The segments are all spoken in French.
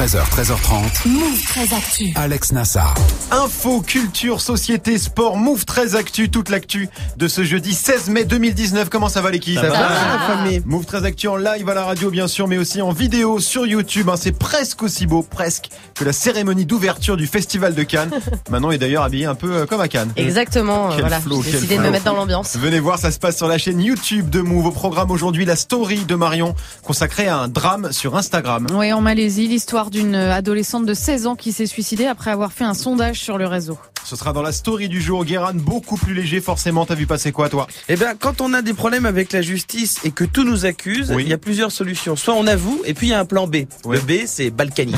13h, 13h30. Move très actu. Alex Nassar. Info, culture, société, sport, Move très actu, toute l'actu de ce jeudi 16 mai 2019. Comment ça va l'équipe Ça va, la famille. Move très actu en live à la radio bien sûr, mais aussi en vidéo sur YouTube. hein. C'est presque aussi beau, presque, que la cérémonie d'ouverture du Festival de Cannes. Manon est d'ailleurs habillée un peu euh, comme à Cannes. Exactement, euh, Quel voilà. flow, J'ai quel décidé de me mettre dans l'ambiance. Venez voir, ça se passe sur la chaîne YouTube de Move. Au programme aujourd'hui, la story de Marion consacrée à un drame sur Instagram. Oui, en Malaisie, l'histoire d'une adolescente de 16 ans qui s'est suicidée après avoir fait un sondage sur le réseau. Ce sera dans la story du jour. Guéran, beaucoup plus léger forcément. T'as vu passer quoi toi? Eh bien, quand on a des problèmes avec la justice et que tout nous accuse, Oui. il y a plusieurs solutions. Soit on avoue, et puis il y a un plan B. Ouais. Le B, c'est Balkany.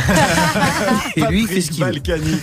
et lui, il fait ce qu'il veut. Balkany.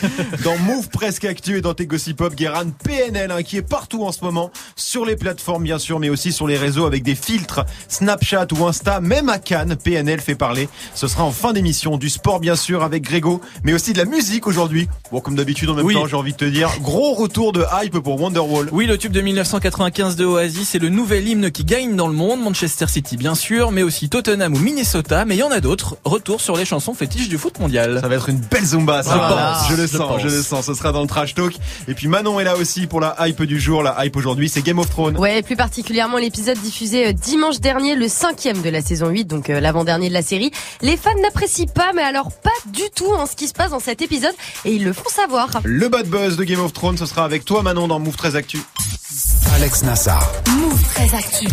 Dans Move Presque Actu et dans tes Gossip Pop, Guéran PNL, hein, qui est partout en ce moment, sur les plateformes bien sûr, mais aussi sur les réseaux avec des filtres, Snapchat ou Insta, même à Cannes, PNL fait parler. Ce sera en fin d'émission, du sport bien sûr avec Grégo, mais aussi de la musique aujourd'hui. Bon, comme d'habitude en même Oui. temps, j'ai envie de te dire, gros retour de hype pour Wonderwall. Oui, le tube de 1995 de Oasis, c'est le nouvel hymne qui gagne dans le monde. Manchester City, bien sûr, mais aussi Tottenham ou Minnesota. Mais il y en a d'autres. Retour sur les chansons fétiches du foot mondial. Ça va être une belle zumba, ça. Je va. pense, je le je sens, pense. je le sens. Ce sera dans le trash talk. Et puis Manon est là aussi pour la hype du jour. La hype aujourd'hui, c'est Game of Thrones. Ouais, plus particulièrement l'épisode diffusé euh, dimanche dernier, le cinquième de la saison 8, donc euh, l'avant-dernier de la série. Les fans n'apprécient pas, mais alors pas du tout en ce qui se passe dans cet épisode, et ils le font savoir. Le bad buzz de Game of Thrones, ce sera avec toi Manon dans Move 13 Actu. Alex Nassar. Move très actu.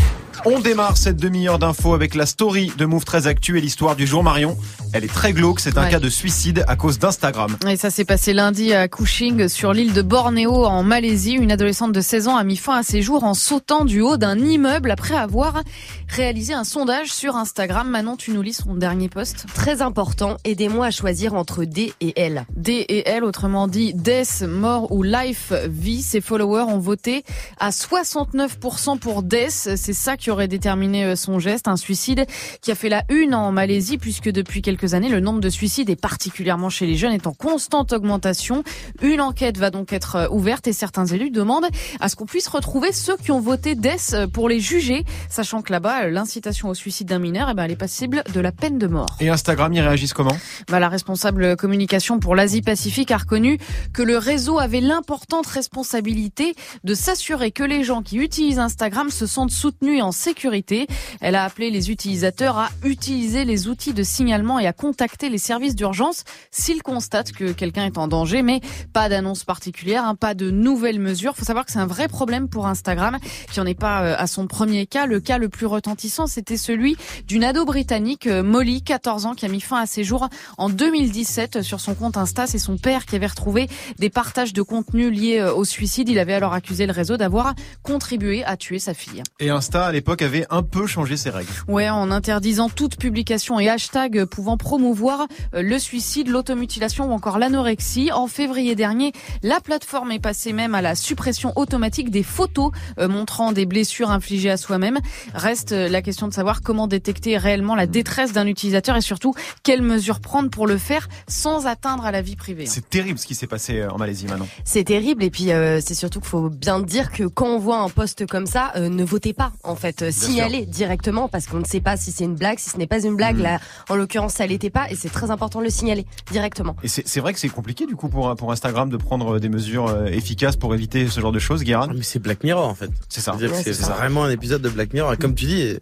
On démarre cette demi-heure d'infos avec la story de Move 13 Actu et l'histoire du jour Marion. Elle est très glauque, c'est un Ouais. cas de suicide à cause d'Instagram. Et ça s'est passé lundi à Kuching, sur l'île de Bornéo, en Malaisie. Une adolescente de 16 ans a mis fin à ses jours en sautant du haut d'un immeuble après avoir réalisé un sondage sur Instagram. Manon, tu nous lis son dernier post. Très important, aidez-moi à choisir entre D et L. D et L, autrement dit Death, mort ou life, vie. Ses followers ont voté à 69% pour Death. C'est ça qui aurait déterminé euh, son geste. Un suicide qui a fait la une en Malaisie puisque depuis quelques années, le nombre de suicides et particulièrement chez les jeunes est en constante augmentation. Une enquête va donc être euh, ouverte et certains élus demandent à ce qu'on puisse retrouver ceux qui ont voté Death euh, pour les juger, sachant que là-bas, l'incitation au suicide d'un mineur, eh ben, elle est passible de la peine de mort. Et Instagram, ils réagissent comment? Bah, la responsable communication pour l'Asie-Pacifique a reconnu que le réseau avait l'importante responsabilité de s'assurer que les gens qui utilisent Instagram se sentent soutenus et en sécurité. Elle a appelé les utilisateurs à utiliser les outils de signalement et à contacter les services d'urgence s'ils constatent que quelqu'un est en danger, mais pas d'annonce particulière, hein, pas de nouvelles mesures. faut savoir que c'est un vrai problème pour Instagram, qui en est pas euh, à son premier cas. Le cas le plus retentissant, c'était celui d'une ado britannique, euh, Molly, 14 ans, qui a mis fin à ses jours en 2017 sur son compte Insta. C'est son père qui avait retrouvé des partages de contenu liés euh, au suicide. Il avait alors accusé le réseau d'avoir contribué à tuer sa fille. Et Insta, à l'époque, avait un peu changé ses règles. Ouais, en interdisant toute publication et hashtag pouvant promouvoir euh, le suicide, l'automutilation ou encore l'anorexie. En février dernier, la plateforme est passée même à la suppression automatique des photos euh, montrant des blessures infligées à soi-même. Reste euh, la question de savoir comment détecter réellement la détresse d'un utilisateur et surtout quelles mesures prendre pour le faire sans atteindre à la vie privée. C'est terrible ce qui s'est passé en Malaisie maintenant. C'est terrible, et puis euh, c'est surtout qu'il faut bien dire que quand on voit un post comme ça, euh, ne votez pas, en fait. Euh, signalez directement, parce qu'on ne sait pas si c'est une blague, si ce n'est pas une blague. Mhm. Là, en l'occurrence, ça l'était pas, et c'est très important de le signaler directement. Et c'est c'est vrai que c'est compliqué du coup pour, pour Instagram de prendre des mesures euh, efficaces pour éviter ce genre de choses, Guérin? Ah, Mais c'est Black Mirror en fait. C'est ça. Ouais, c'est vraiment un épisode de Black Mirror. Et comme tu dis,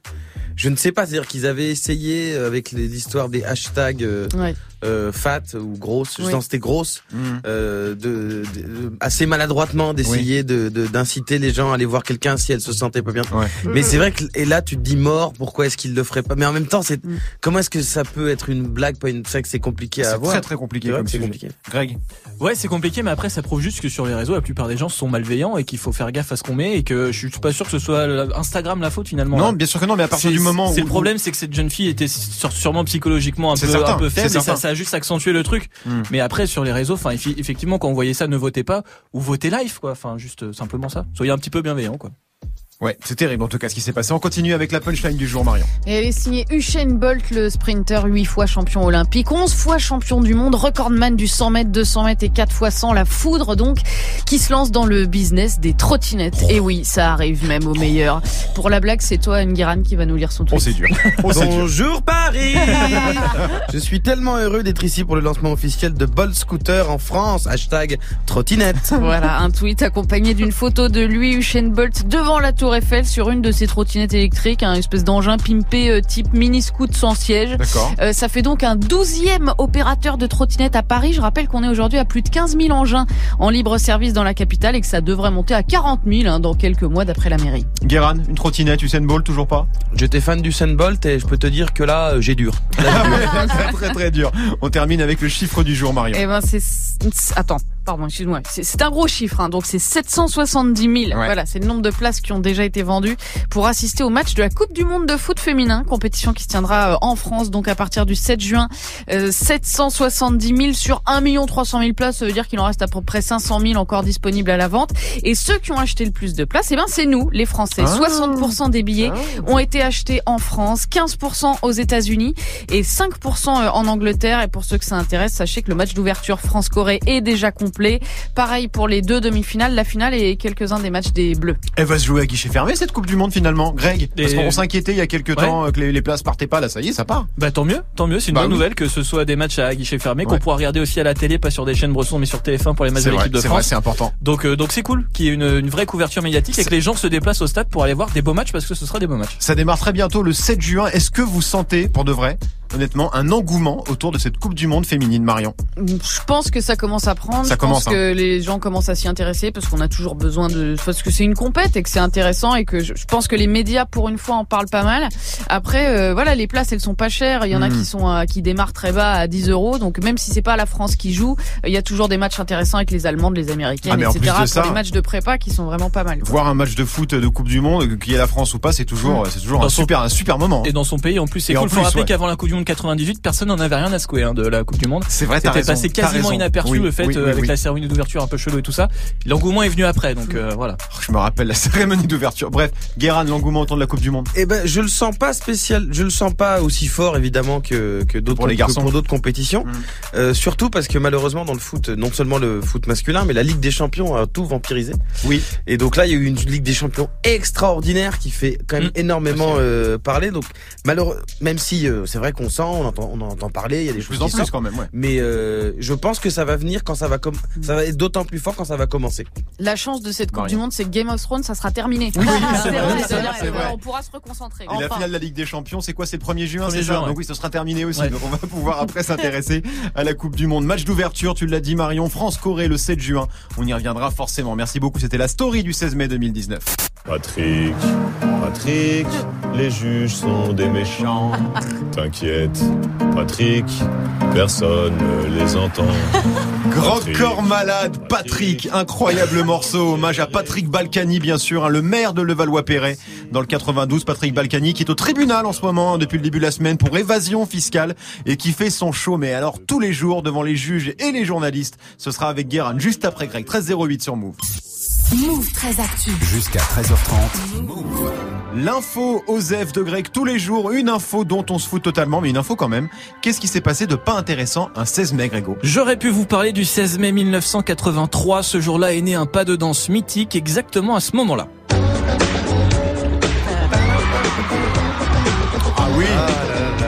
je ne sais pas, c'est-à-dire qu'ils avaient essayé euh, avec l'histoire des hashtags euh, Ouais. Euh, fat ou grosse, je Oui. c'était grosse, Mhm. euh, de, de- assez maladroitement d'essayer de de- d'inciter les gens à aller voir quelqu'un si elles se sentaient pas bien. Ouais. Mais c'est vrai que et là tu te dis mort, pourquoi est-ce qu'il le ferait pas? Mais en même temps, c'est Mm. comment est-ce que ça peut être une blague, pas une c'est que c'est compliqué à C'est avoir. très très compliqué C'est vrai comme c'est compliqué. Greg, Ouais, c'est compliqué, mais après, ça prouve juste que sur les réseaux, la plupart des gens sont malveillants et qu'il faut faire gaffe à ce qu'on met et que je suis pas sûr que ce soit Instagram la faute finalement. non, là. bien sûr que non, mais à partir C'est- du moment où c'est le problème, c'est que cette jeune fille était sûrement psychologiquement un C'est peu, certain, un peu c'est faible et ça, ça a juste accentué le truc. Hmm. Mais après, sur les réseaux, enfin, effectivement, quand vous voyez ça, ne votez pas ou votez live, quoi. Enfin, juste euh, simplement ça. Soyez un petit peu bienveillant, quoi. Ouais, c'est terrible en tout cas ce qui s'est passé. On continue avec la punchline du jour, Marion. Et elle est signée Usain Bolt, le sprinter 8 fois champion olympique, 11 fois champion du monde, recordman du 100 mètres, 200 mètres et 4 fois 100, la foudre donc, qui se lance dans le business des trottinettes. Et oui, ça arrive même au meilleur. Pour la blague, c'est toi, Nguiran, qui va nous lire son Oh, tweet. c'est dur. Oh, c'est dur. Bonjour Paris Je suis tellement heureux d'être ici pour le lancement officiel de Bolt Scooter en France. Hashtag trottinette. Voilà, un tweet accompagné d'une photo de lui, Usain Bolt, devant la Tour Eiffel sur une de ses trottinettes électriques, un espèce d'engin pimpé euh, type mini scoot sans siège. D'accord. Euh, ça fait donc un douzième opérateur de trottinette à Paris. Je rappelle qu'on est aujourd'hui à plus de 15 000 engins en libre service dans la capitale et que ça devrait monter à 40 000 hein, dans quelques mois d'après la mairie. Guéran, une trottinette, Usain Bolt, toujours pas? J'étais fan du Sun Bolt et je peux te dire que là, euh, j'ai dur. Là, très très très dur. On termine avec le chiffre du jour, Marion. Eh ben c'est attends, pardon, excuse-moi. C'est- C'est un gros chiffre, hein, donc c'est 770 000. Voilà, c'est le nombre de places qui ont déjà été vendues pour assister au match de la Coupe du Monde de foot féminin, compétition qui se tiendra euh, en France, donc à partir du 7 juin. Euh, 770 000 sur 1 300 000 places, ça veut dire qu'il en reste à peu près 500 000 encore disponibles à la vente. Et ceux qui ont acheté le plus de places, eh ben c'est nous, les Français. Ah. 60% des billets ont été achetés en France, 15% aux États-Unis et 5% en Angleterre. Et pour ceux que ça intéresse, sachez que le match d'ouverture France-Corée est déjà complet. Pareil pour les deux demi-finales, la finale et quelques-uns des matchs des Bleus. Elle va se jouer à guichet fermé cette Coupe du Monde finalement, Greg? Parce Et- qu'on s'inquiétait il y a quelques Ouais. temps euh, que les, les places partaient pas. Là, ça y est, ça part. Bah tant mieux, tant mieux, c'est une Bah bonne oui. nouvelle que ce soit des matchs à guichet fermé, qu'on pourra regarder aussi à la télé, pas sur des chaînes Bresson mais sur TF1 pour les matchs C'est de vrai, l'équipe de c'est vrai, France. c'est important. Donc euh, donc c'est cool qu'il y ait une, une vraie couverture médiatique et que les gens se déplacent au stade pour aller voir des beaux matchs parce que ce sera des beaux matchs. Ça démarre très bientôt le 7 juin. Est-ce que vous sentez, pour de vrai, honnêtement, un engouement autour de cette Coupe du Monde féminine, Marion Je pense que ça commence à prendre. Ça je commence, hein. pense que les gens commencent à s'y intéresser parce qu'on a toujours besoin de, parce que c'est une compète et que c'est intéressant et que je, pense que les médias pour une fois en parlent pas mal. Après, euh, voilà, les places elles sont pas chères. Il y en a Mhm. qui sont à- qui démarrent très bas à 10 euros. Donc même si c'est pas la France qui joue, il y a toujours des matchs intéressants avec les Allemandes, les Américaines, Ah, mais en etc. plus de pour ça- les matchs de prépa qui sont vraiment pas mal. quoi. Voir un match de foot de Coupe du Monde, qu'il y ait la France ou pas, c'est toujours, c'est toujours Dans un son- super, un super moment. Et dans son pays en plus c'est cool. Faut rappeler ouais. qu'avant la Coupe du Monde 98, personne n'en avait rien à secouer hein, de la Coupe du Monde. C'est vrai, t'as C'était passé quasiment inaperçu Oui, le fait oui, euh, avec oui. la cérémonie d'ouverture un peu chelou et tout ça. L'engouement est venu après donc euh, voilà. Je me rappelle la cérémonie d'ouverture. Bref, Guéran, l'engouement autour de la Coupe du Monde. Eh ben, je le sens pas spécial, je le sens pas aussi fort évidemment que que d'autres Pour les garçons. pour d'autres compétitions. Mm. Euh, surtout parce que malheureusement dans le foot, non seulement le foot masculin, mais la Ligue des Champions a tout vampirisé. Oui. Et donc là, il y a eu une Ligue des Champions extraordinaire qui fait quand même Mm. énormément euh, parler. Donc malheureux, même si euh, c'est vrai qu'on sent, on entend, on en entend parler, il y a des De choses plus en qui plus sortent. quand même, ouais. Mais euh, je pense que ça va venir quand ça va comme ça va être d'autant plus fort quand ça va commencer. La chance de cette Coupe du Monde, c'est que Game of Thrones, ça sera terminé. Oui, oui, c'est vrai, vrai. On pourra se reconcentrer. Et la finale de la Ligue des Champions, c'est quoi? C'est le 1er juin, 1er c'est ça? ouais. Donc oui, ce sera terminé aussi. Ouais. Donc on va pouvoir après s'intéresser à la Coupe du Monde. Match d'ouverture, tu l'as dit Marion, France-Corée le 7 juin. On y reviendra forcément. Merci beaucoup, c'était la story du 16 mai 2019. Patrick, Patrick, les juges sont des méchants. T'inquiète, Patrick, personne ne les entend. Grand Patrick. corps malade, Patrick, incroyable morceau, hommage à Patrick Balkany bien sûr, hein, le maire de Levallois-Perret dans le 92, Patrick Balkany qui est au tribunal en ce moment hein, depuis le début de la semaine pour évasion fiscale et qui fait son show mais alors tous les jours devant les juges et les journalistes. Ce sera avec Guérin juste après Greg, 1308 sur Move. Move très actu. Jusqu'à 13h30. L'info Osef de Greg tous les jours, une info dont on se fout totalement mais une info quand même. Qu'est-ce qui s'est passé de pas intéressant un 16 mai Grégo? J'aurais pu vous parler du 16 mai 1983. Ce jour-là est né un pas de danse mythique exactement à ce moment-là.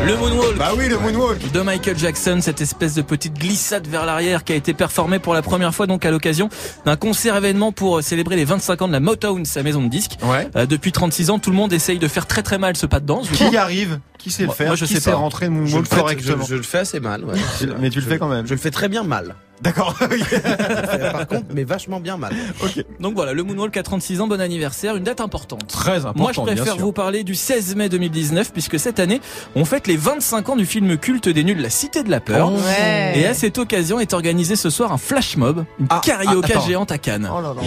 Le moonwalk. bah oui le moonwalk. de Michael Jackson, cette espèce de petite glissade vers l'arrière qui a été performée pour la première fois donc à l'occasion d'un concert événement pour célébrer les 25 ans de la Motown, sa maison de disques. Ouais. Euh, depuis 36 ans, tout le monde essaye de faire très très mal ce pas de danse. Qui y arrive? Qui sait le faire moi, je Qui sais sait pas. rentrer le Je moonwalk le, fais, je, correctement je le fais assez mal. Ouais. Mais tu le Je- fais quand même. Je le fais très bien mal. D'accord. Par contre, mais vachement bien mal. Donc voilà, le moonwalk à 36 ans, bon anniversaire, une date importante. Très important. Moi, je préfère vous parler du 16 mai 2019 puisque cette année, on fête les 25 ans du film culte des nuls La Cité de la Peur. Ouais. Et à cette occasion est organisé ce soir un flash mob, une Ah, carioca ah, attends. géante à Cannes. Oh là là.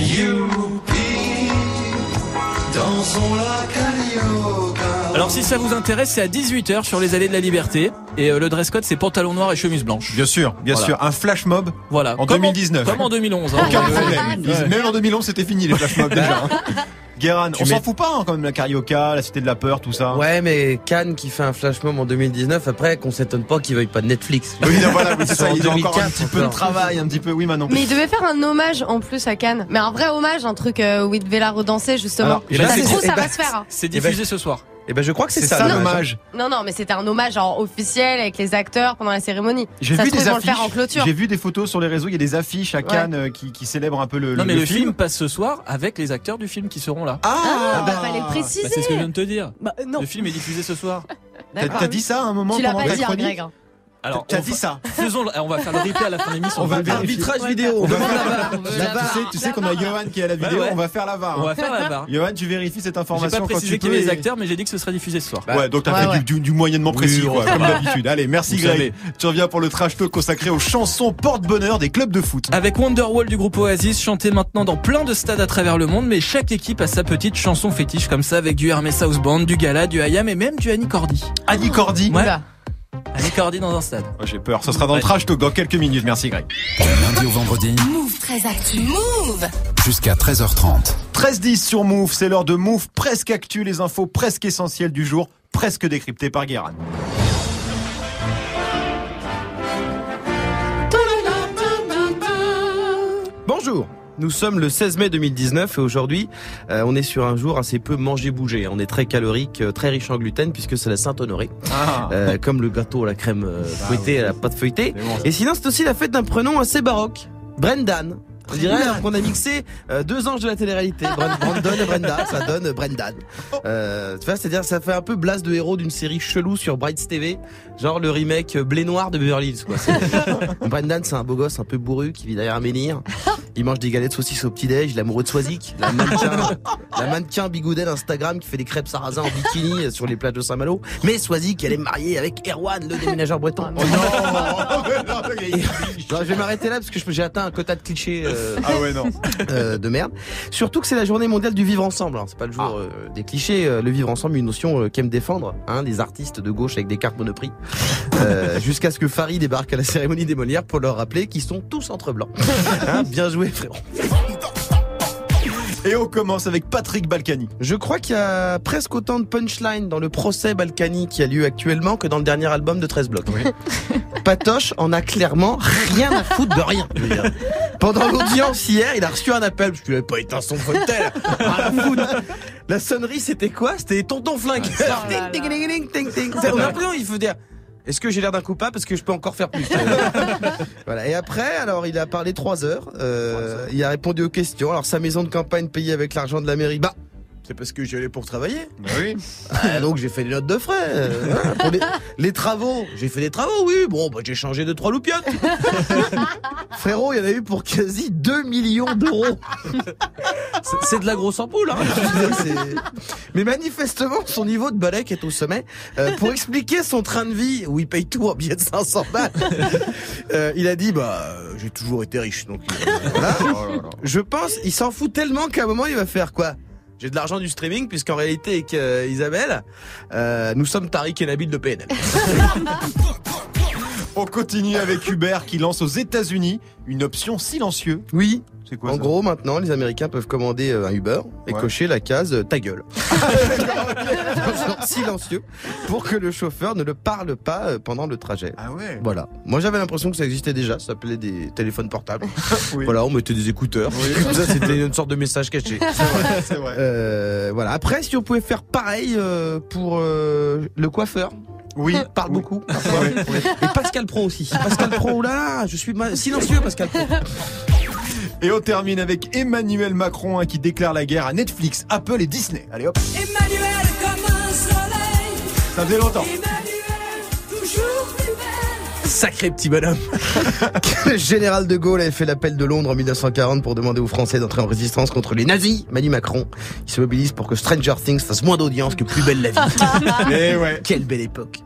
Alors si ça vous intéresse, c'est à 18h sur les allées de la Liberté et euh, le dress code c'est pantalon noir et chemise blanche. Bien sûr, bien Voilà. sûr. Un flash mob Voilà. En Comme 2019. Comme en 2011. hein. Aucun Euh, problème. Ils- Même en 2011, c'était fini les flash mobs déjà. hein. Guérin, Tu on s'en fout pas hein, quand même la Carioca, la Cité de la Peur, tout ça. Ouais, mais Cannes qui fait un flash mob en 2019, après qu'on s'étonne pas qu'il veuille pas de Netflix. Oui, non, voilà, oui, c'est ça. Il a encore un 2004 petit peu de travail, un petit peu. Oui, Manon. Mais il devait faire un hommage en plus à Cannes. Mais un vrai hommage, un truc euh, où il devait la redanser justement. Alors, eh ben, ça trouve, eh ça va se faire. hein. C'est diffusé ce soir. Et ben je crois que c'est ça. ça l'hommage. Non, non, mais c'était un hommage genre officiel avec les acteurs pendant la cérémonie. J'ai vu des ils vont le affiches. faire en clôture. J'ai vu des photos sur les réseaux. Il y a des affiches à Cannes euh, qui, qui célèbrent un peu le, Non, mais le le film passe ce soir avec les acteurs du film qui seront là. Ah, bah, Ah, fallait le Bah, préciser. c'est ce que je viens de te dire. Bah, euh, non. Le film est diffusé ce soir. T'as dit ça à un moment Tu l'as pendant pas ta dit, hein, chronique Greg. hein. Alors, T'as on dit va- ça. Faisons, le- on va faire le replay à la fin de l'émission. On va vérifier. Arbitrage vidéo. On va Devant faire la la barre. On veut La la barre. Tu sais, tu sais qu'on a Johan qui est à la vidéo. Ouais. On va faire la VAR. On va faire la barre. Johan, tu vérifies cette J'ai information pas quand précisé tu qu'il y avait les acteurs, mais j'ai dit que ce serait diffusé ce soir. Ouais, donc t'as Ouais, fait ouais. Du, du- du moyennement précis, Oui, quoi, ça comme d'habitude. Allez, merci Vous Greg. savez. Tu reviens pour le trash talk consacré aux chansons porte-bonheur des clubs de foot. Avec Wonderwall du groupe Oasis, chanté maintenant dans plein de stades à travers le monde, mais chaque équipe a sa petite chanson fétiche comme ça, avec du Hermès House Band, du Gala, du Hayam et même du Annie Cordy. Annie Cordy. Ouais. Annie Cordy dans un stade. Oh, J'ai peur. Ce sera dans le trash talk dans quelques minutes. Merci Greg. Du lundi au vendredi, Move très actu. Move jusqu'à 13h30. 13-10 sur Move. C'est l'heure de Move. Presque actu, les infos presque essentielles du jour, presque décryptées par Guérin. Nous sommes le 16 mai 2019 et aujourd'hui, euh, on est sur un jour assez peu manger-bouger. On est très calorique, euh, très riche en gluten puisque c'est la Saint-Honoré, Ah. euh, comme le gâteau à la crème euh, fouettée et à la pâte feuilletée. Bon. Et sinon, c'est aussi la fête d'un prénom assez baroque, Brendan. On dirait qu'on a mixé euh, deux anges de la télé-réalité, Brandon et Brenda, ça donne Brendan. Euh, tu vois, c'est-à-dire ça fait un peu blase de héros d'une série chelou sur Bright TV, genre le remake euh, Blé Noir de Beverly Hills. Quoi. Brendan, c'est un beau gosse un peu bourru qui vit derrière un menhir. Il mange des galettes saucisses au petit-déj, il est amoureux de Swazik, la mannequin, la mannequin bigoudet d'Instagram qui fait des crêpes sarrasin en bikini euh, sur les plages de Saint-Malo. Mais Swazik, elle est mariée avec Erwan, le déménageur breton. Oh non Et- Non, je vais m'arrêter là parce que je- j'ai atteint un quota de clichés euh, Ah ouais, non. euh, de merde. Surtout que c'est la journée mondiale du vivre ensemble. hein. C'est pas le jour Ah. euh, des clichés. euh, le vivre ensemble, une notion euh, qu'aiment défendre hein, les artistes de gauche avec des cartes Monoprix. Euh, Jusqu'à ce que Farid débarque à la cérémonie des Molières pour leur rappeler qu'ils sont tous entre blancs. Hein, bien joué frérot. Et on commence avec Patrick Balkany. Je crois qu'il y a presque autant de punchlines dans le procès Balkany qui a lieu actuellement que dans le dernier album de 13 blocs. Patoche en a clairement rien à foutre de rien. Pendant l'audience hier, il a reçu un appel parce qu'il avait pas éteint son tel. Rien à foutre. La sonnerie, c'était quoi? C'était tonton flingue. Oh là Ting, ting, là. ting, ting, ting, ting. On a l'impression, il faut dire. Est-ce que j'ai l'air d'un coupable parce que je peux encore faire plus Voilà. Et après, alors il a parlé trois heures. Euh, il a répondu aux questions. Alors sa maison de campagne payée avec l'argent de la mairie. Bah, c'est parce que j'y allais pour travailler. Bah oui. Ah, donc j'ai fait des notes de frais. euh, hein, pour les, les travaux, j'ai fait des travaux, oui. Bon, bah, j'ai changé de trois loupiottes. Frérot, il y en a eu pour quasi 2 millions d'euros. C'est- de la grosse ampoule. Hein, Mais manifestement, son niveau de balèque est au sommet. Euh, pour expliquer son train de vie, où il paye tout en billets de 500 balles, euh, il a dit, bah, j'ai toujours été riche. Donc, euh, voilà. Je pense, il s'en fout tellement qu'à un moment, il va faire quoi? J'ai de l'argent du streaming puisqu'en réalité avec euh, Isabelle, euh, nous sommes Tariq et Nabil de PNL. On continue avec Uber qui lance aux États-Unis une option silencieux. Oui. C'est quoi En ça gros, maintenant, les Américains peuvent commander euh, un Uber et Ouais. cocher la case euh, ta gueule. Genre silencieux pour que le chauffeur ne le parle pas euh, pendant le trajet. Ah ouais. Voilà. Moi, j'avais l'impression que ça existait déjà. Ça s'appelait des téléphones portables. Oui. Voilà, on mettait des écouteurs. Comme ça, c'était une sorte de message caché. C'est vrai, c'est vrai. Euh, voilà. Après, si on pouvait faire pareil euh, pour euh, le coiffeur. Oui. parle Oui. beaucoup. parfois. Et Pascal Pro aussi. Pascal Pro, là là, je suis ma- silencieux, Pascal Pro. Et on termine avec Emmanuel Macron hein, qui déclare la guerre à Netflix, Apple et Disney. Allez hop. Emmanuel comme un soleil, Ça faisait longtemps. Emmanuel toujours plus belle. Sacré petit bonhomme. Le général de Gaulle avait fait l'appel de Londres en 1940 pour demander aux Français d'entrer en résistance contre les nazis. Manu Macron, il se mobilise pour que Stranger Things fasse moins d'audience que Plus belle la vie. Eh ouais. Quelle belle époque.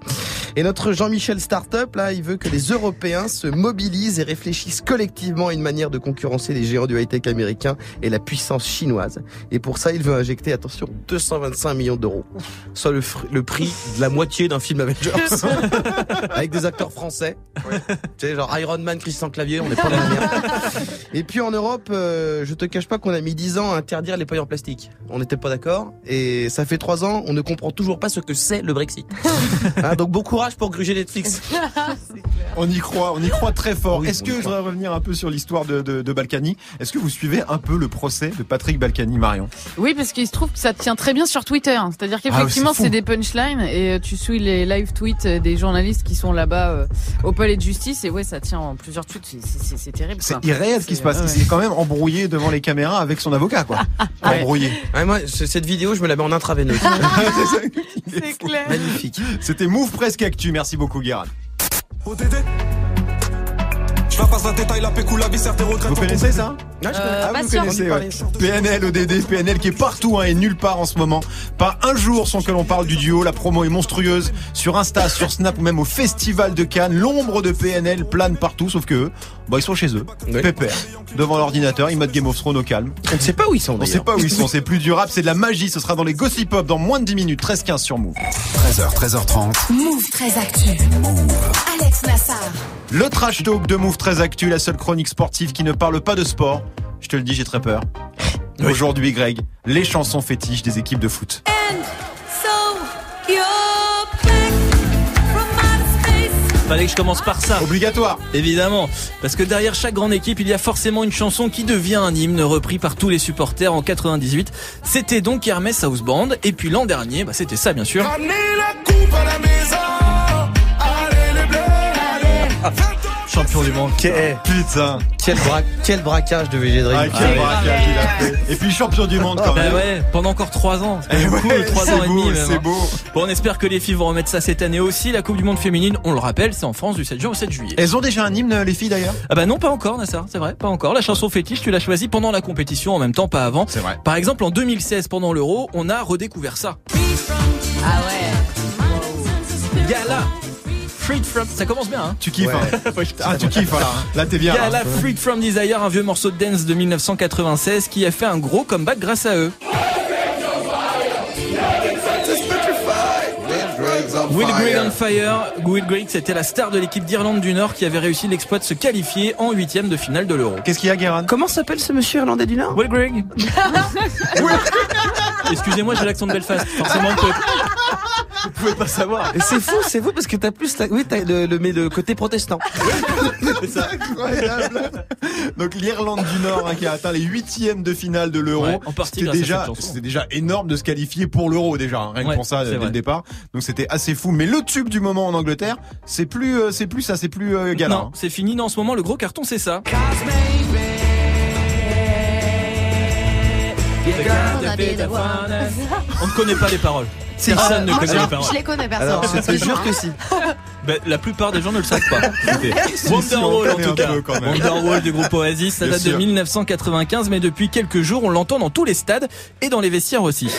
Et notre Jean-Michel Startup, là, il veut que les Européens se mobilisent et réfléchissent collectivement à une manière de concurrencer les géants du high-tech américain et la puissance chinoise. Et pour ça, il veut injecter, attention, 225 millions d'euros. Soit le, prix de la moitié d'un film Avengers. Avec des acteurs français. Tu sais, genre Iron Man, Christian Clavier, on n'est pas dans la merde. Et puis en Europe, euh, je te cache pas qu'on a mis 10 ans à interdire les pailles en plastique. On n'était pas d'accord. Et ça fait 3 ans, on ne comprend toujours pas ce que c'est le Brexit. Hein, donc bon courage pour gruger Netflix. On y croit, on y croit très fort. Oui, Est-ce que je voudrais revenir un peu sur l'histoire de, de, de Balkany Est-ce que vous suivez un peu le procès de Patrick Balkany, Marion? Oui, parce qu'il se trouve que ça tient très bien sur Twitter. C'est-à-dire qu'effectivement, Ah, c'est fou. c'est des punchlines et euh, tu suis les live tweets euh, des journalistes qui sont là-bas euh, au palais de justice et ouais, ça tient en plusieurs tweets. C'est- terrible. C'est irréel ce qui se passe. ouais. Il s'est quand même embrouillé devant les caméras avec son avocat, quoi. Ouais. Embrouillé. Ouais, moi, cette vidéo, je me la mets en intraveineuse. C'est clair. Magnifique. C'était Move Presque Actu. Merci beaucoup, Guérin. Vous connaissez ça? Ah, je Euh, Ah, pas vous sûr. connaissez, ouais. PNL, ODD, PNL qui est partout hein, et nulle part en ce moment. Pas un jour sans que l'on parle du duo. La promo est monstrueuse. Sur Insta, sur Snap ou même au Festival de Cannes, l'ombre de PNL plane partout, sauf que eux, bah, ils sont chez eux, Oui. pépère, devant l'ordinateur, ils mode Game of Thrones au calme. On ne sait pas où ils sont. On sait d'ailleurs. pas où ils sont, c'est plus durable, c'est de la magie. Ce sera dans les Gossip Pop dans moins de 10 minutes, 13-15 sur Move. 13h, 13h30. Move très actu. Alex Nassar. Le trash talk de Move très actu, la seule chronique sportive qui ne parle pas de sport. Je te le dis, j'ai très peur. Aujourd'hui, Greg, les chansons fétiches des équipes de foot. Fallait que je commence par ça. Obligatoire. Évidemment, parce que derrière chaque grande équipe, il y a forcément une chanson qui devient un hymne repris par tous les supporters en 98. C'était donc Hermès House Band, et puis l'an dernier, bah, c'était ça bien sûr. Ramenez la coupe à la maison. Allez les bleus, allez. Champion du monde. Quel, Putain. quel, bra- quel braquage de VG Dream. Ah, quel braquage il a fait. Et puis champion du monde quand Bah même. ouais, pendant encore 3 ans. C'est Eh ouais, cool, 3 c'est ans et beau, demi même. C'est hein. beau. Bon, on espère que les filles vont remettre ça cette année aussi. La Coupe du Monde féminine, on le rappelle, c'est en France du 7 juin au 7 juillet. Elles ont déjà un hymne, les filles d'ailleurs? Ah bah non, pas encore, Nassar, c'est vrai, pas encore. La chanson fétiche, tu l'as choisie pendant la compétition, en même temps, pas avant. C'est vrai. Par exemple, en 2016, pendant l'Euro, on a redécouvert ça. Ah ouais. Gala, Freed from... Ça commence bien, hein Tu kiffes, Ouais. hein Ah, tu kiffes, là. hein. Là, t'es bien. là. Gala, Freed from Desire, un vieux morceau de dance de 1996 qui a fait un gros comeback grâce à eux. Will Grigg on Fire. Will Grigg, c'était la star de l'équipe d'Irlande du Nord qui avait réussi l'exploit de se qualifier en huitième de finale de l'Euro. Qu'est-ce qu'il y a, Guérin? Comment s'appelle ce monsieur irlandais du Nord? Will Grigg Excusez-moi, j'ai l'accent de Belfast. Forcément, vous pouvez pas savoir. Et c'est fou, c'est fou parce que t'as plus, la- oui, t'as le, le, mais le côté protestant. Incroyable. Donc l'Irlande du Nord hein, qui a atteint les huitièmes de finale de l'Euro. Ouais, en partie C'était déjà, c'était déjà énorme de se qualifier pour l'Euro déjà, hein, rien que Ouais, pour ça c'est dès vrai. le départ. Donc c'était assez fou. Mais le tube du moment en Angleterre, c'est plus, euh, c'est plus ça, c'est plus euh, galant. Non, c'est fini. Non, en ce moment, le gros carton, c'est ça. On ne connaît pas les paroles. Personne ne Moi, connaît je, les paroles. je les connais personne. Alors, je te jure que si. Ben, la plupart des gens ne le savent pas. Wonderwall en tout un cas. Wonderwall du groupe Oasis, ça Bien date de sûr. 1995, mais depuis quelques jours, on l'entend dans tous les stades et dans les vestiaires aussi.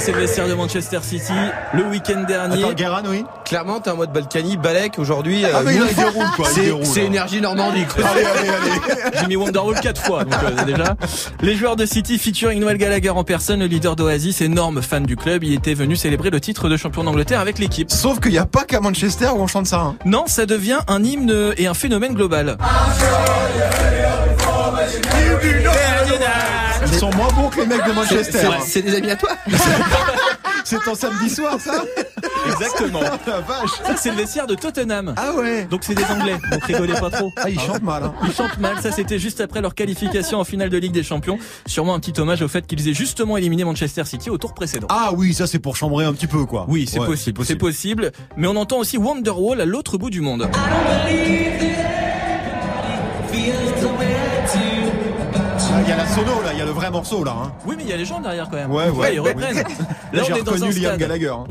C'est le vestiaire de Manchester City. Le week-end dernier. Attends, Guérin, oui. Clairement, t'es en mode Balkany, Balek aujourd'hui. Ah euh, mais il Move. déroule quoi. il c'est, énergie normandie. quoi. Allez, allez, allez. J'ai mis Wonderwall quatre fois, donc euh, déjà. Les joueurs de City featuring Noël Gallagher en personne, le leader d'Oasis, énorme fan du club, il était venu célébrer le titre de champion d'Angleterre avec l'équipe. Sauf qu'il n'y a pas qu'à Manchester où on chante ça. hein. Non, ça devient un hymne et un phénomène global. Ils sont moins que les mecs de Manchester. C'est, hein. c'est des amis à toi C'est ton samedi soir, ça Exactement. La vache. Ça, c'est le vestiaire de Tottenham. Ah ouais. Donc c'est des Anglais, donc rigolez pas trop. Ah, ils chantent mal. Hein. Ils chantent mal, ça c'était juste après leur qualification en finale de Ligue des Champions. Sûrement un petit hommage au fait qu'ils aient justement éliminé Manchester City au tour précédent. Ah oui, ça c'est pour chambrer un petit peu quoi. Oui, c'est Ouais, possible, c'est possible. Mais on entend aussi Wonderwall à l'autre bout du monde. Il y a la sono là, il y a le vrai morceau là. hein. Oui, mais il y a les gens derrière quand même. Ouais, ouais. ils reprennent. Là, on est dans reconnu un Liam stade. Gallagher. hein.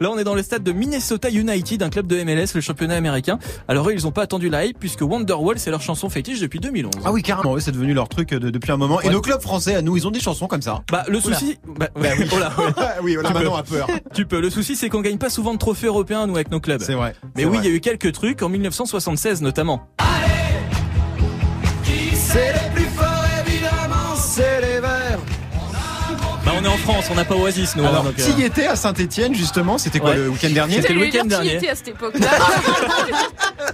Là, on est dans le stade de Minnesota United, un club de MLS, le championnat américain. Alors eux, ils ont pas attendu la hype puisque Wonderwall, c'est leur chanson fétiche depuis 2011. Ah oui, carrément, ouais, c'est devenu leur truc de- depuis un moment. Et nos clubs français, à nous, ils ont des chansons comme ça. Bah, le souci, bah, bah oui, oh là, oui, peux. a peur. tu peux. Le souci, c'est qu'on gagne pas souvent de trophées européens, nous, avec nos clubs. C'est vrai. Mais oui, il y a eu quelques trucs en 1976 notamment. C'est les on est en France, on n'a pas Oasis, nous. hein, Alors, euh, qui était à Saint-Etienne justement C'était quoi Ouais. le week-end dernier C'était le week-end qui dernier. était à cette époque-là.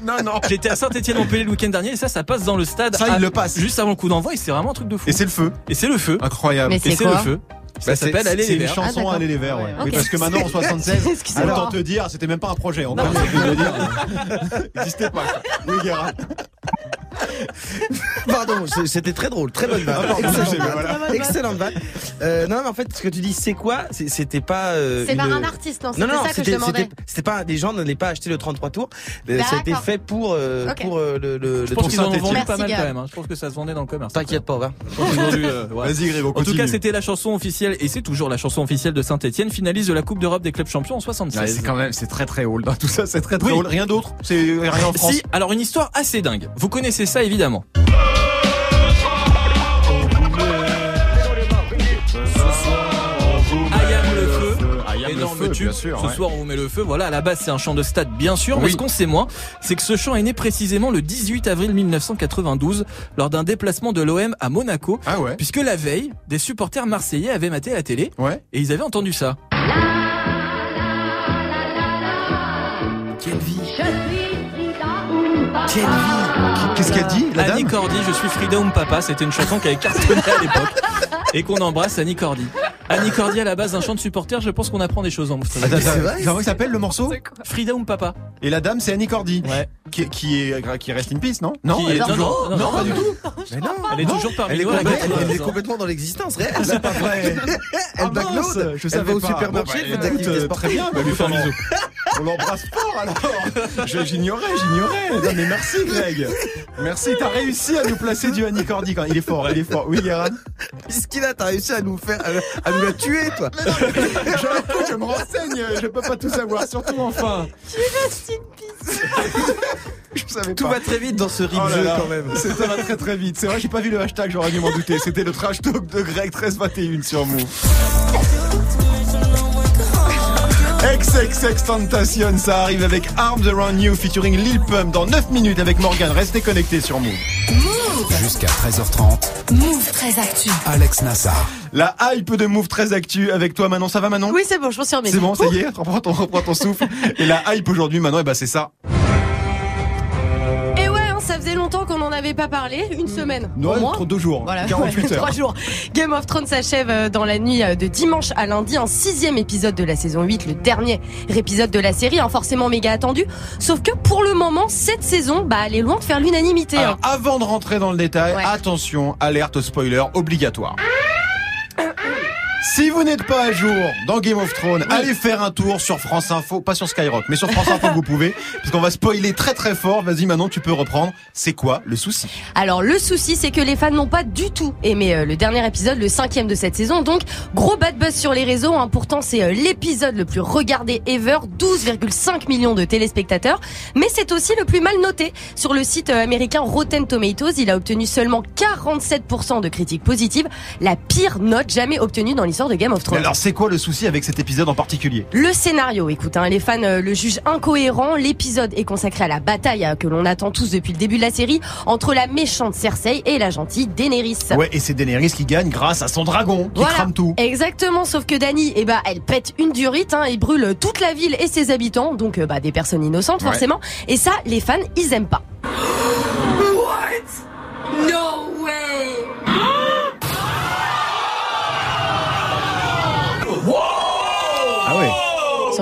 Non, non. J'étais à Saint-Étienne-Montpellier le week-end dernier et ça, ça passe dans le stade. Ça, à- il le passe. Juste avant le coup d'envoi et c'est vraiment un truc de fou. Et c'est le feu. Et c'est le feu. Incroyable. Mais Et c'est le feu. Bah, Ça c'est- s'appelle Aller C'est les Verts. Ah, chanson d'accord. Aller les Verts, ouais. Ouais, Oui, parce que maintenant en 76, Excusez-moi. autant te dire, c'était même pas un projet. dire. N'existait pas. Oui, Guérin. Pardon, c'était très drôle, très bonne vanne. Ah, Excellente vanne. voilà. Euh, non, mais en fait, ce que tu dis, c'est quoi? C'était pas. euh, C'est par une- un artiste, non Non, C'était non, ça que je c'était demandais. c'était- c'était pas. Les gens n'allaient pas acheter le 33 tours. Euh, Ça a été fait pour euh, Ok. pour euh, le. le, Je pense qu'ils en ont vendu pas mal quand même. hein. Je pense que ça se vendait dans le commerce. T'inquiète pas, va. Euh, ouais. Vas-y, Grégo, En tout cas, c'était la chanson officielle, et c'est toujours la chanson officielle de Saint-Etienne, finaliste de la Coupe d'Europe des clubs champions en Ouais, 76. c'est quand même, c'est très très old. Tout ça, c'est très très Oui. old. Rien d'autre. C'est rien en France. Si, alors une histoire assez dingue. Vous connaissez ça évidemment. Tube. bien sûr, Ce ouais. soir, on vous met le feu. Voilà, à la base, c'est un chant de stade, bien sûr. Mais ce qu'on sait moins, c'est que ce chant est né précisément le 18 avril 1992, lors d'un déplacement de l'OM à Monaco. Ah ouais. Puisque la veille, des supporters marseillais avaient maté la télé Ouais. et ils avaient entendu ça. Quelle vie Quelle vie Qu'est-ce qu'elle dit, la Annie dame? Cordy, je suis Frida Papa, c'était une chanson qui avait cartonné à l'époque et qu'on embrasse Annie Cordy. Annie Cordy à la base d'un chant de supporter, je pense qu'on apprend des choses en Australie. Attends, c'est vrai Comment il s'appelle le morceau Frida Oum Papa. Et la dame, c'est Annie Cordy. Ouais. Qui, qui est qui reste in peace, non? Non. Qui est- elle- non, non, non, non, pas du tout. Mais non Elle est toujours parmi Elle est, nous. elle est complètement dans l'existence réelle. C'est pas vrai. Elle Ah, backload, mince, je elle savais va au supermarché, Bon, bah, sportives. Très bien, bah, lui faire un bisou. On l'embrasse fort alors. Je- J'ignorais, j'ignorais. Non mais merci Greg. Merci, t'as réussi à nous placer du Annie Cordy quand il est fort, il est fort. Oui, Guérin? Puisqu'il a, t'as réussi à nous faire, à, nous la tuer, toi. Je, je me renseigne, je peux pas tout savoir, surtout enfin. Je savais Tout pas. va très vite dans ce rip Oh là jeu là. quand même. C'est- Ça va très très vite. C'est vrai, j'ai pas vu le hashtag, j'aurais dû m'en douter. C'était le trash talk de Greg 1321 sur Move. XXX Tentation, ça arrive avec Arms Around You featuring Lil Pump dans 9 minutes avec Morgan. Restez connectés sur Move. Jusqu'à 13h30, Move très actu. Alex Nassar. La hype de Move très actu avec toi Manon, ça va Manon? Oui, c'est bon, je m'en suis remis. C'est bon, ça y est, reprends ton, reprends ton souffle. Et la hype aujourd'hui Manon, eh ben c'est ça. Longtemps qu'on n'en avait pas parlé, une semaine. Ouais, moins. trop deux jours, Voilà, 48 ouais, heures. trois jours. Game of Thrones s'achève euh, dans la nuit euh, de dimanche à lundi, un sixième épisode de la saison 8, le dernier épisode de la série, hein, forcément méga attendu. Sauf que pour le moment, cette saison, bah, elle est loin de faire l'unanimité. Alors, hein. avant de rentrer dans le détail, Ouais. attention, alerte spoiler obligatoire. Si vous n'êtes pas à jour dans Game of Thrones, allez faire un tour sur France Info, pas sur Skyrock, mais sur France Info vous pouvez, parce qu'on va spoiler très très fort. Vas-y Manon, tu peux reprendre. C'est quoi le souci? Alors le souci, c'est que les fans n'ont pas du tout aimé euh, le dernier épisode, le cinquième de cette saison. Donc gros bad buzz sur les réseaux. hein. Pourtant c'est euh, l'épisode le plus regardé ever, 12,5 millions de téléspectateurs. Mais c'est aussi le plus mal noté sur le site euh, américain Rotten Tomatoes. Il a obtenu seulement 47% de critiques positives, la pire note jamais obtenue dans de Game of Mais Thrones. Alors c'est quoi le souci avec cet épisode en particulier? Le scénario, écoute, hein, les fans euh, le jugent incohérent. L'épisode est consacré à la bataille euh, que l'on attend tous depuis le début de la série entre la méchante Cersei et la gentille Daenerys. Ouais, et c'est Daenerys qui gagne grâce à son dragon qui Voilà. crame tout. Exactement, sauf que Dany, eh ben, elle pète une durite, hein, et brûle toute la ville et ses habitants, donc euh, bah, des personnes innocentes Ouais. forcément. Et ça, les fans, ils aiment pas. Ah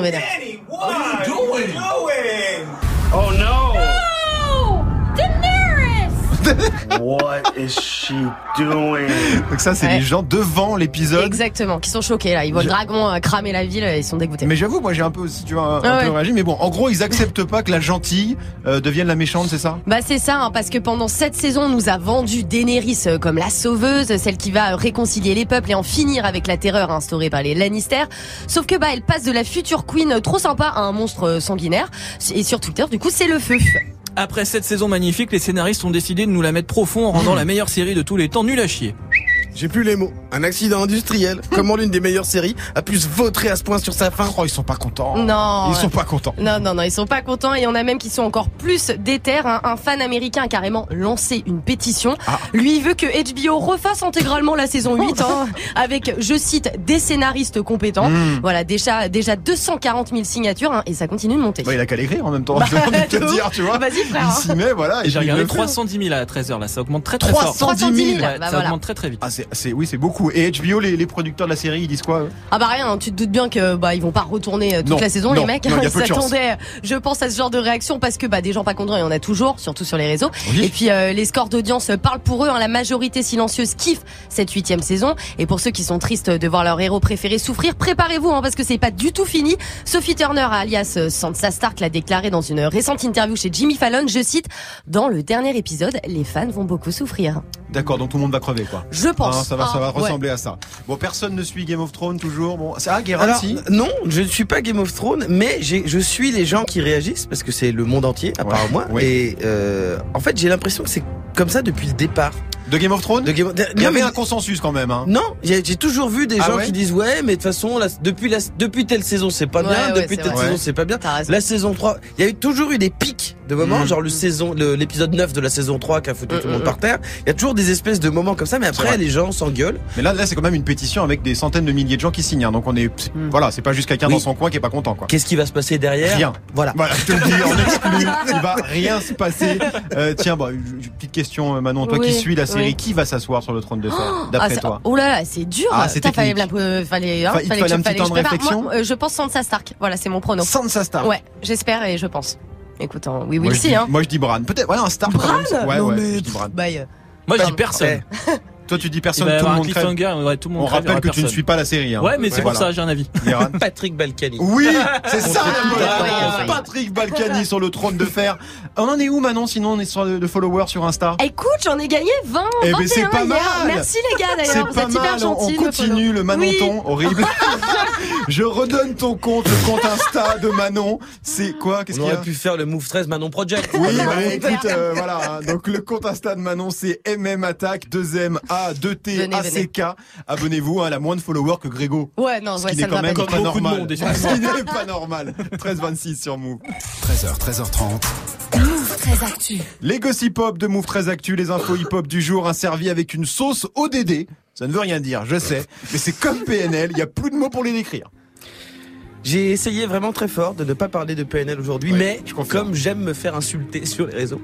Ils What is she doing? Donc ça, c'est Ouais. les gens devant l'épisode. Exactement, qui sont choqués là. Ils voient le dragon euh, cramer la ville, ils sont dégoûtés. Mais j'avoue, moi j'ai un peu aussi, tu vois, un, un Ah peu ouais. réagi. Mais bon, en gros, ils acceptent pas que la gentille euh, devienne la méchante, c'est ça? Bah c'est ça, hein, parce que pendant cette saison, on nous a vendu Daenerys euh, comme la sauveuse, celle qui va réconcilier les peuples et en finir avec la terreur instaurée par les Lannister. Sauf que bah elle passe de la future queen trop sympa à un monstre sanguinaire. Et sur Twitter, du coup, c'est le feu. Après cette saison magnifique, les scénaristes ont décidé de nous la mettre profond en rendant la meilleure série de tous les temps nulle à chier. J'ai plus les mots. Un accident industriel. Comment l'une des meilleures séries a pu se vautrer à ce point sur sa fin Oh, ils sont pas contents. Non. Ils sont pas contents. Non, non, non, ils sont pas contents et il y en a même qui sont encore plus déter. hein. Un fan américain a carrément lancé une pétition. Ah. Lui, il veut que HBO refasse intégralement la saison 8 hein, avec, je cite, des scénaristes compétents. Mmh. Voilà, déjà, déjà 240 000 signatures hein, et ça continue de monter. Bah, il a qu'à l'écrire en même temps. Bah, j'ai envie de te dire, tu vois. Vas-y, frère. Il s'y met, voilà. et J'ai regardé le fait. 310 000 à 13h là, ça augmente très très 310 fort. 000. 000, Ouais, bah ça voilà. augmente très très vite. Ah, c'est, c'est, oui, c'est beaucoup. Et HBO, les, les producteurs de la série, ils disent quoi Ah bah rien, tu te doutes bien que bah ils vont pas retourner euh, toute Non, la saison non, les mecs. non, ils peu de chance. s'attendaient, je pense à ce genre de réaction parce que bah des gens pas contents, il y en a toujours, surtout sur les réseaux. Oui. Et puis euh, les scores d'audience parlent pour eux. hein. la majorité silencieuse kiffe cette huitième saison. Et pour ceux qui sont tristes de voir leur héros préféré souffrir, préparez-vous hein, parce que c'est pas du tout fini. Sophie Turner, alias euh, Sansa Stark, l'a déclaré dans une récente interview chez Jimmy Fallon. Je cite dans le dernier épisode, les fans vont beaucoup souffrir. D'accord, donc tout le monde va crever, quoi. Je pense. Ah, ça va, ça va Ah, ouais. ressembler à ça. Bon, personne ne suit Game of Thrones toujours. Bon, c'est ah, Guérin, Alors, si. non, je ne suis pas Game of Thrones, mais je suis les gens qui réagissent parce que c'est le monde entier, à part Ouais, moi. Et euh, en fait, j'ai l'impression que c'est comme ça depuis le départ. De Game of Thrones De Game of- Il y Non, avait mais- un consensus quand même. Hein. Non, j'ai toujours vu des Ah gens ouais qui disent ouais, mais de toute façon, la- depuis, la, depuis telle saison c'est pas Ouais, bien, depuis telle saison c'est pas bien. La saison 3, il y a eu toujours eu des pics de moments, Mhm. genre le saison, le- l'épisode 9 de la saison 3 qui a foutu tout le monde par terre. Il y a toujours des espèces de moments comme ça, mais après les gens s'engueulent. Mais là, là, c'est quand même une pétition avec des centaines de milliers de gens qui signent. hein. Donc on est, voilà, c'est pas juste quelqu'un Oui. dans son coin qui est pas content. Qu'est-ce qui va se passer derrière Rien. Voilà. Voilà, je te le dis en exclu, il va rien se passer. Euh, tiens, bah, une petite question, euh, Manon, toi qui suis la série, oui. qui va s'asseoir sur le trône de fer, Ah, d'après ça- toi Oh là là, c'est dur. Ah, c'est fallait, euh, fallait, hein, Fa- il fallait un je- petit fallait temps de réflexion Moi, euh, je pense Sansa Stark. Voilà, c'est mon prono. Sansa Stark. Ouais, j'espère et je pense. Écoute, hein, oui, oui, moi, je si, dis, hein. moi je dis Bran. Peut-être, ouais, un Stark. quand même. Bran Ouais, Non, ouais, mais- je dis Bran. Bye. Moi je dis Eh, personne. Toi tu dis personne, tout le monde crève. cliffhanger, ouais, tout le monde On crève, rappelle que tu ne suis pas la série. Hein. Ouais, mais c'est pour Voilà. ça, j'ai un avis. Patrick Balkany. Oui, c'est ça la. Patrick Balkany sur le trône de fer. On en est où Manon Sinon on est sur de followers sur Insta? Écoute, j'en ai gagné 20, Eh ben, 21 c'est pas mal. Merci les gars C'est d'ailleurs, pas êtes hyper mal, on, continue le Manonton, horrible. Je redonne ton compte, le compte Insta de Manon. C'est quoi? Qu'est-ce On qu'il y a aurait pu faire le Move 13 Manon Project. Oui, Ah, bah, écoute, euh, voilà. Donc le compte Insta de Manon, c'est MM Attack 2M A 2 T A C K. Abonnez-vous. Hein, elle a moins de followers que Grégo. Ouais, non, Ce ouais, qui ça n'est ne quand même pas normal. monde, Ce qui n'est pas normal. 13-26 sur Move. 13h, 13h30. Move très actu. Les gossip hop de Move très Actu, les infos hip hop du jour, un servi avec une sauce ODD. Ça ne veut rien dire, je sais, mais c'est comme PNL, il y a plus de mots pour les décrire. J'ai essayé vraiment très fort de ne pas parler de PNL aujourd'hui, mais comme j'aime me faire insulter sur les réseaux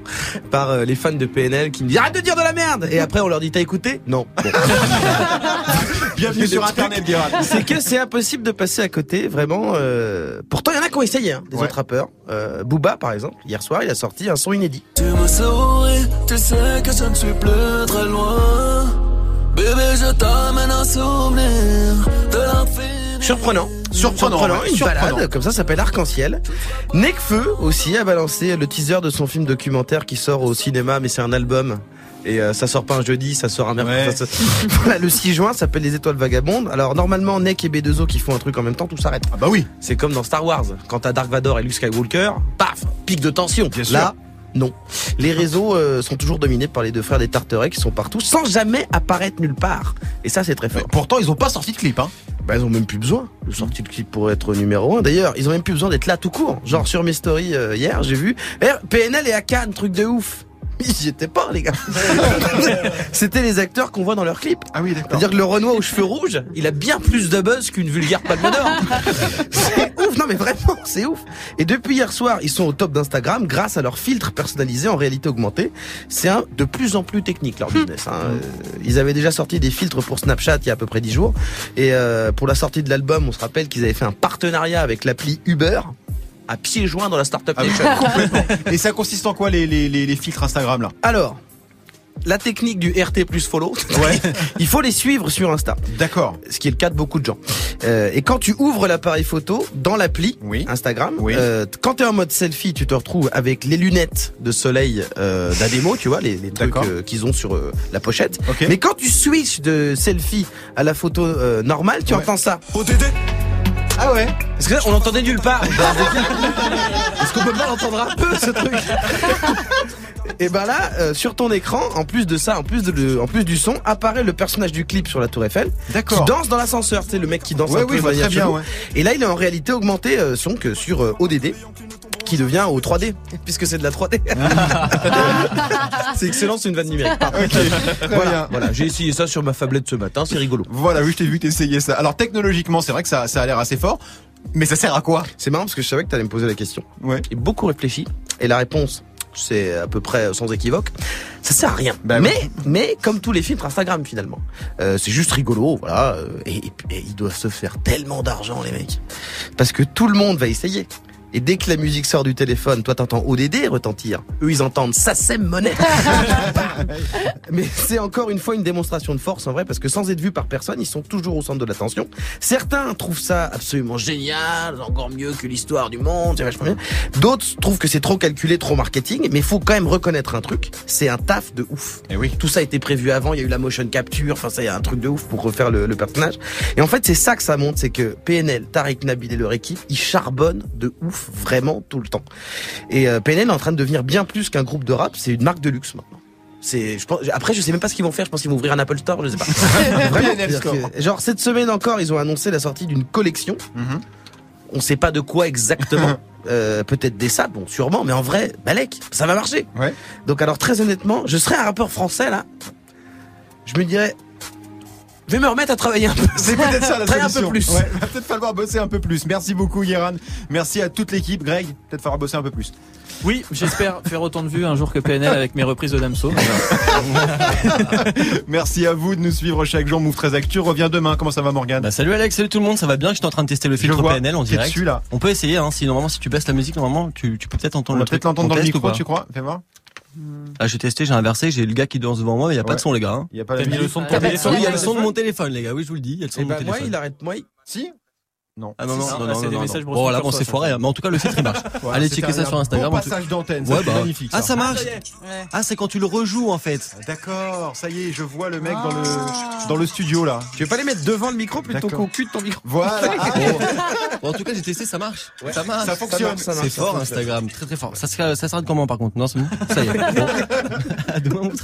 par euh, les fans de PNL qui me disent arrête de dire de la merde et après on leur dit t'as écouté? Non. Bon. Bienvenue sur Internet. C'est que c'est impossible de passer à côté, vraiment. euh, Pourtant, il y en a qui ont essayé, hein, des Ouais. autres rappeurs. Euh, Booba, par exemple, hier soir, il a sorti un son inédit. Tu me souris, tu sais que je ne suis plus très loin. Bébé, je t'amène un souvenir de l'infini. Surprenant. Surprenant, ouais, une surprenant. balade, comme ça, ça s'appelle Arc-en-Ciel. Nekfeu aussi a balancé le teaser de son film documentaire qui sort au cinéma, mais c'est un album. Et euh, ça sort pas un jeudi, ça sort un mercredi. Ouais. Ça- voilà, le 6 juin, ça s'appelle Les Étoiles Vagabondes. Alors normalement, Nek et B2O qui font un truc en même temps, tout s'arrête. Ah bah oui. C'est comme dans Star Wars, quand t'as Dark Vador et Luke Skywalker, paf, pic de tension. Bien sûr. Non. Les réseaux euh, sont toujours dominés par les deux frères des Tarterets qui sont partout, sans jamais apparaître nulle part. Et ça, c'est très fort. Pourtant, ils ont pas sorti de clip, hein. Bah, ils ont même plus besoin de sortir le clip pour être numéro un. D'ailleurs, ils ont même plus besoin d'être là tout court. Genre sur mes stories euh, hier, j'ai vu Eh, PNL et à Cannes, truc de ouf. J'y étais pas, les gars. C'était les acteurs qu'on voit dans leurs clips. Ah oui, d'accord. C'est-à-dire que le Renoir aux cheveux rouges, il a bien plus de buzz qu'une vulgaire palme d'or. ouf, non mais vraiment, c'est ouf. Et depuis hier soir, ils sont au top d'Instagram grâce à leur filtre personnalisé en réalité augmentée. C'est un de plus en plus technique leur business. hein. Euh, Ils avaient déjà sorti des filtres pour Snapchat il y a à peu près 10 jours. Et euh, pour la sortie de l'album, on se rappelle qu'ils avaient fait un partenariat avec l'appli Uber à pieds joints dans la Startup Ah oui, Nation. complètement. Et ça consiste en quoi les, les, les, les filtres Instagram là? Alors, la technique du RT plus follow. il faut les suivre sur Insta. D'accord. Ce qui est le cas de beaucoup de gens. Euh, et quand tu ouvres l'appareil photo dans l'appli Instagram, euh, quand tu es en mode selfie, tu te retrouves avec les lunettes de soleil euh, d'Ademo, tu vois, les, les trucs euh, qu'ils ont sur euh, la pochette. Mais quand tu switches de selfie à la photo euh, normale, tu entends ça. Ah ouais. Parce que là, on l'entendait nulle part. Est-ce qu'on peut pas l'entendre un peu ce truc? Et ben là, euh, sur ton écran, en plus de ça, en plus de le- en plus du son, apparaît le personnage du clip sur la Tour Eiffel, D'accord. qui danse dans l'ascenseur. C'est le mec qui danse Ouais, un oui, peu vois manière très bien, ouais. Et là, il est en réalité augmenté euh, son que sur euh, ODD qui devient au 3D puisque c'est de la 3D. c'est excellent, c'est une vanne numérique. voilà, voilà, j'ai essayé ça sur ma fablette ce matin, c'est rigolo. Voilà, oui, je t'ai vu t'essayer ça. Alors technologiquement, c'est vrai que ça, ça a l'air assez fort, mais ça sert à quoi? C'est marrant parce que je savais que tu allais me poser la question. Ouais. J'ai beaucoup réfléchi et la réponse, c'est à peu près sans équivoque. Ça sert à rien. Bah mais, mais comme tous les filtres Instagram finalement, Euh, c'est juste rigolo, voilà. Et, et- et ils doivent se faire tellement d'argent les mecs, parce que tout le monde va essayer. Et dès que la musique sort du téléphone, toi t'entends ODD retentir. Eux ils entendent SACEM monnaie. Mais c'est encore une fois une démonstration de force en vrai parce que sans être vus par personne, ils sont toujours au centre de l'attention. Certains trouvent ça absolument génial, encore mieux que l'histoire du monde, c'est vachement bien. D'autres trouvent que c'est trop calculé, trop marketing, mais il faut quand même reconnaître un truc, c'est un taf de ouf. Et oui. Tout ça a été prévu avant, il y a eu la motion capture, enfin ça y a un truc de ouf pour refaire le, le personnage. Et en fait, c'est ça que ça montre, c'est que PNL, Tariq Nabil et leur équipe, ils charbonnent de ouf vraiment tout le temps. Et euh, PNL est en train de devenir bien plus qu'un groupe de rap, c'est une marque de luxe maintenant. C'est, je pense, après, je sais même pas ce qu'ils vont faire. Je pense qu'ils vont ouvrir un Apple Store, je sais pas. Vraiment, que, genre cette semaine encore, ils ont annoncé la sortie d'une collection. Mhm. On sait pas de quoi exactement. Euh, peut-être des sables, bon, sûrement, mais en vrai, Balek, ça va marcher. Ouais. Donc alors très honnêtement, je serais un rappeur français là, je me dirais, je vais me remettre à travailler un peu. C'est peut-être ça la Travailler un solution. peu plus. Ouais, va peut-être falloir bosser un peu plus. Merci beaucoup Guéran. Merci à toute l'équipe. Greg, peut-être falloir bosser un peu plus. Oui, j'espère faire autant de vues un jour que PNL avec mes reprises de Damso. Merci à vous de nous suivre chaque jour. Move 13 Actu revient demain. Comment ça va Morgane Bah salut Alex, salut tout le monde, ça va bien J'étais en train de tester le filtre vois, PNL en direct. dessus, là. On peut essayer, hein, si normalement si tu baisses la musique, normalement tu, tu peux peut-être entendre On peut-être l'entendre dans le micro, tu crois? Fais voir. Ah j'ai testé, j'ai inversé, j'ai le gars qui danse devant moi, mais il y a pas de son les gars. Hein. Il y a pas T'as mis le son de Ah, ton bah, téléphone Oui, il y a le son de mon téléphone les gars, oui je vous le dis, il y a le son Et de mon bah, moi, téléphone. il arrête, moi, il- Si Non. Ah non non si, non là, non c'est non, des non. messages Bon là bon c'est ça, foiré, hein. mais en tout cas le filtre il marche. Allez checker ça un sur Instagram. Passage d'antenne. C'est bah. magnifique. Ah ça marche. Ah c'est quand tu le rejoues en fait. D'accord, ça y est, je vois le mec dans le dans le studio là. Tu veux pas les mettre devant le micro plutôt qu'au cul de ton micro? Voilà. Ah, Bon, en tout cas j'ai testé, ça marche. Ouais. Ça marche. Ça fonctionne. marche, ça marche, C'est fort. Instagram, très très fort. Ça, s'arrête comment par contre? Non c'est bon Ça y est. Bon. À demain, mon